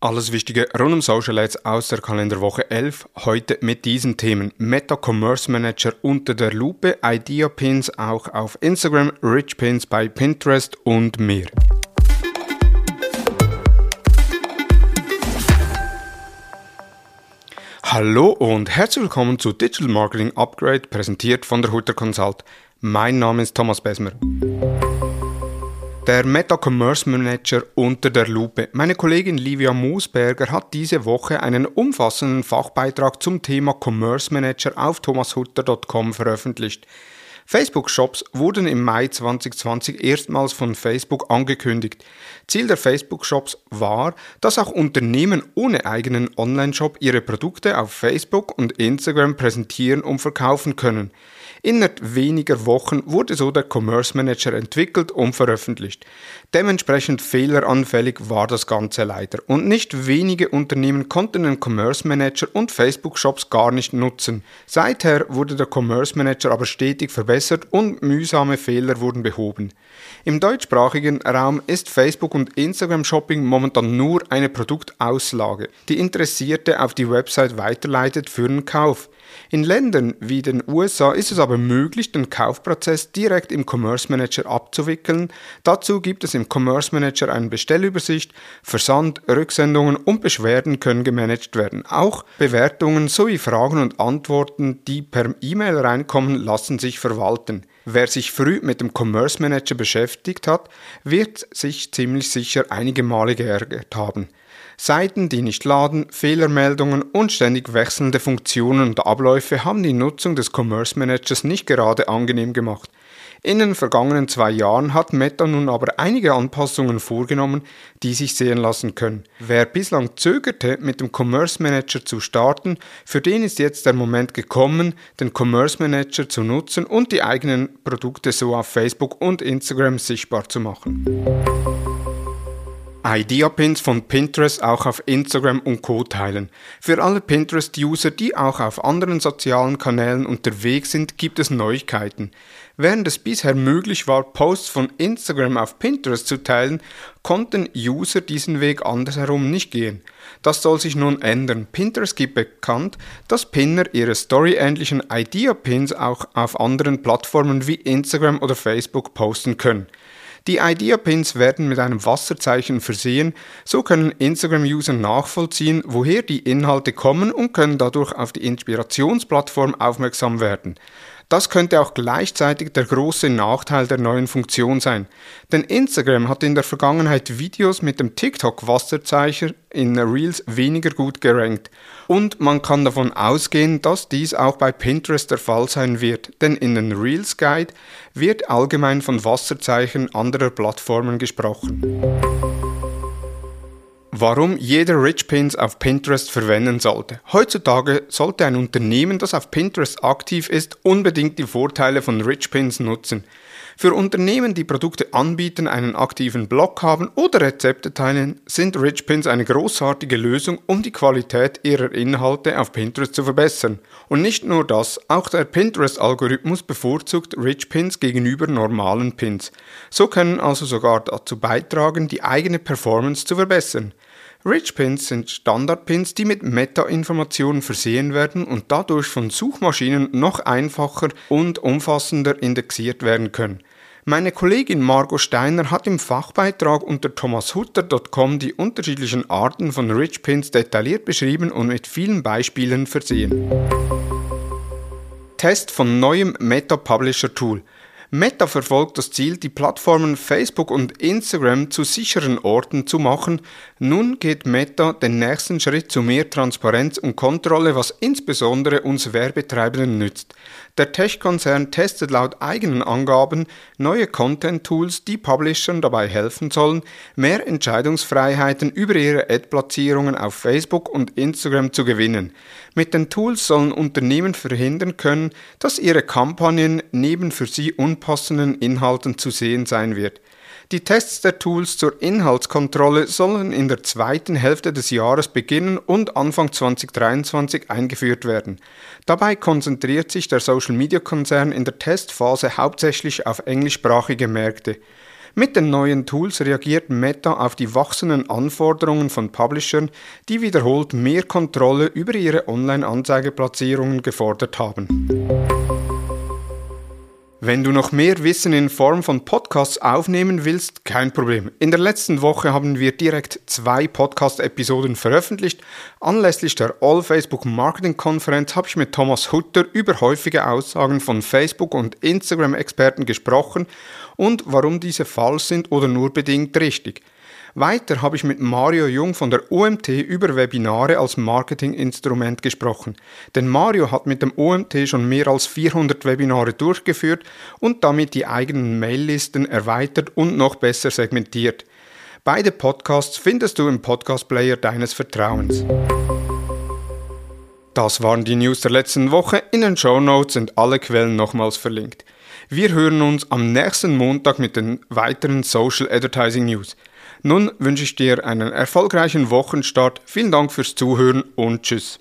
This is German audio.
Alles Wichtige rund um Social Ads aus der Kalenderwoche 11. Heute mit diesen Themen. Meta Commerce Manager unter der Lupe, Idea Pins auch auf Instagram, Rich Pins bei Pinterest und mehr. Hallo und herzlich willkommen zu Digital Marketing Upgrade, präsentiert von der Hutter Consult. Mein Name ist Thomas Besmer. Der Meta Commerce Manager unter der Lupe. Meine Kollegin Livia Moosberger hat diese Woche einen umfassenden Fachbeitrag zum Thema Commerce Manager auf thomashutter.com veröffentlicht. Facebook-Shops wurden im Mai 2020 erstmals von Facebook angekündigt. Ziel der Facebook-Shops war, dass auch Unternehmen ohne eigenen Online-Shop ihre Produkte auf Facebook und Instagram präsentieren und verkaufen können. Innerhalb weniger Wochen wurde so der Commerce Manager entwickelt und veröffentlicht. Dementsprechend fehleranfällig war das Ganze leider und nicht wenige Unternehmen konnten den Commerce Manager und Facebook Shops gar nicht nutzen. Seither wurde der Commerce Manager aber stetig verbessert und mühsame Fehler wurden behoben. Im deutschsprachigen Raum ist Facebook und Instagram Shopping momentan nur eine Produktauslage, die Interessierte auf die Website weiterleitet für den Kauf. In Ländern wie den USA ist es aber möglich, den Kaufprozess direkt im Commerce Manager abzuwickeln. Dazu gibt es im Commerce Manager eine Bestellübersicht, Versand, Rücksendungen und Beschwerden können gemanagt werden. Auch Bewertungen sowie Fragen und Antworten, die per E-Mail reinkommen, lassen sich verwalten. Wer sich früh mit dem Commerce Manager beschäftigt hat, wird sich ziemlich sicher einige Male geärgert haben. Seiten, die nicht laden, Fehlermeldungen und ständig wechselnde Funktionen und Abläufe haben die Nutzung des Commerce Managers nicht gerade angenehm gemacht. In den vergangenen zwei Jahren hat Meta nun aber einige Anpassungen vorgenommen, die sich sehen lassen können. Wer bislang zögerte, mit dem Commerce Manager zu starten, für den ist jetzt der Moment gekommen, den Commerce Manager zu nutzen und die eigenen Produkte so auf Facebook und Instagram sichtbar zu machen. Idea-Pins von Pinterest auch auf Instagram und Co. teilen. Für alle Pinterest-User, die auch auf anderen sozialen Kanälen unterwegs sind, gibt es Neuigkeiten. Während es bisher möglich war, Posts von Instagram auf Pinterest zu teilen, konnten User diesen Weg andersherum nicht gehen. Das soll sich nun ändern. Pinterest gibt bekannt, dass Pinner ihre storyähnlichen Idea-Pins auch auf anderen Plattformen wie Instagram oder Facebook posten können. Die Idea-Pins werden mit einem Wasserzeichen versehen, so können Instagram-User nachvollziehen, woher die Inhalte kommen und können dadurch auf die Inspirationsplattform aufmerksam werden. Das könnte auch gleichzeitig der große Nachteil der neuen Funktion sein. Denn Instagram hat in der Vergangenheit Videos mit dem TikTok-Wasserzeichen in Reels weniger gut gerankt. Und man kann davon ausgehen, dass dies auch bei Pinterest der Fall sein wird, denn in den Reels Guide wird allgemein von Wasserzeichen anderer Plattformen gesprochen. Warum jeder Rich Pins auf Pinterest verwenden sollte. Heutzutage sollte ein Unternehmen, das auf Pinterest aktiv ist, unbedingt die Vorteile von Rich Pins nutzen. Für Unternehmen, die Produkte anbieten, einen aktiven Blog haben oder Rezepte teilen, sind Rich Pins eine großartige Lösung, um die Qualität ihrer Inhalte auf Pinterest zu verbessern. Und nicht nur das, auch der Pinterest-Algorithmus bevorzugt Rich Pins gegenüber normalen Pins. So können also sogar dazu beitragen, die eigene Performance zu verbessern. Rich Pins sind Standardpins, die mit Meta-Informationen versehen werden und dadurch von Suchmaschinen noch einfacher und umfassender indexiert werden können. Meine Kollegin Margot Steiner hat im Fachbeitrag unter thomashutter.com die unterschiedlichen Arten von Rich Pins detailliert beschrieben und mit vielen Beispielen versehen. Test von neuem Meta Publisher Tool. Meta verfolgt das Ziel, die Plattformen Facebook und Instagram zu sicheren Orten zu machen. Nun geht Meta den nächsten Schritt zu mehr Transparenz und Kontrolle, was insbesondere uns Werbetreibenden nützt. Der Tech-Konzern testet laut eigenen Angaben neue Content-Tools, die Publishern dabei helfen sollen, mehr Entscheidungsfreiheiten über ihre Ad-Platzierungen auf Facebook und Instagram zu gewinnen. Mit den Tools sollen Unternehmen verhindern können, dass ihre Kampagnen neben für sie unpassenden Inhalten zu sehen sein wird. Die Tests der Tools zur Inhaltskontrolle sollen in der zweiten Hälfte des Jahres beginnen und Anfang 2023 eingeführt werden. Dabei konzentriert sich der Social-Media-Konzern in der Testphase hauptsächlich auf englischsprachige Märkte. Mit den neuen Tools reagiert Meta auf die wachsenden Anforderungen von Publishern, die wiederholt mehr Kontrolle über ihre Online-Anzeigeplatzierungen gefordert haben. Wenn du noch mehr Wissen in Form von Podcasts aufnehmen willst, kein Problem. In der letzten Woche haben wir direkt zwei Podcast-Episoden veröffentlicht. Anlässlich der All Facebook Marketing Konferenz habe ich mit Thomas Hutter über häufige Aussagen von Facebook- und Instagram-Experten gesprochen und warum diese falsch sind oder nur bedingt richtig. Weiter habe ich mit Mario Jung von der OMT über Webinare als Marketinginstrument gesprochen. Denn Mario hat mit dem OMT schon mehr als 400 Webinare durchgeführt und damit die eigenen Maillisten erweitert und noch besser segmentiert. Beide Podcasts findest du im Podcast-Player deines Vertrauens. Das waren die News der letzten Woche. In den Show Notes sind alle Quellen nochmals verlinkt. Wir hören uns am nächsten Montag mit den weiteren Social Advertising News. Nun wünsche ich dir einen erfolgreichen Wochenstart. Vielen Dank fürs Zuhören und tschüss.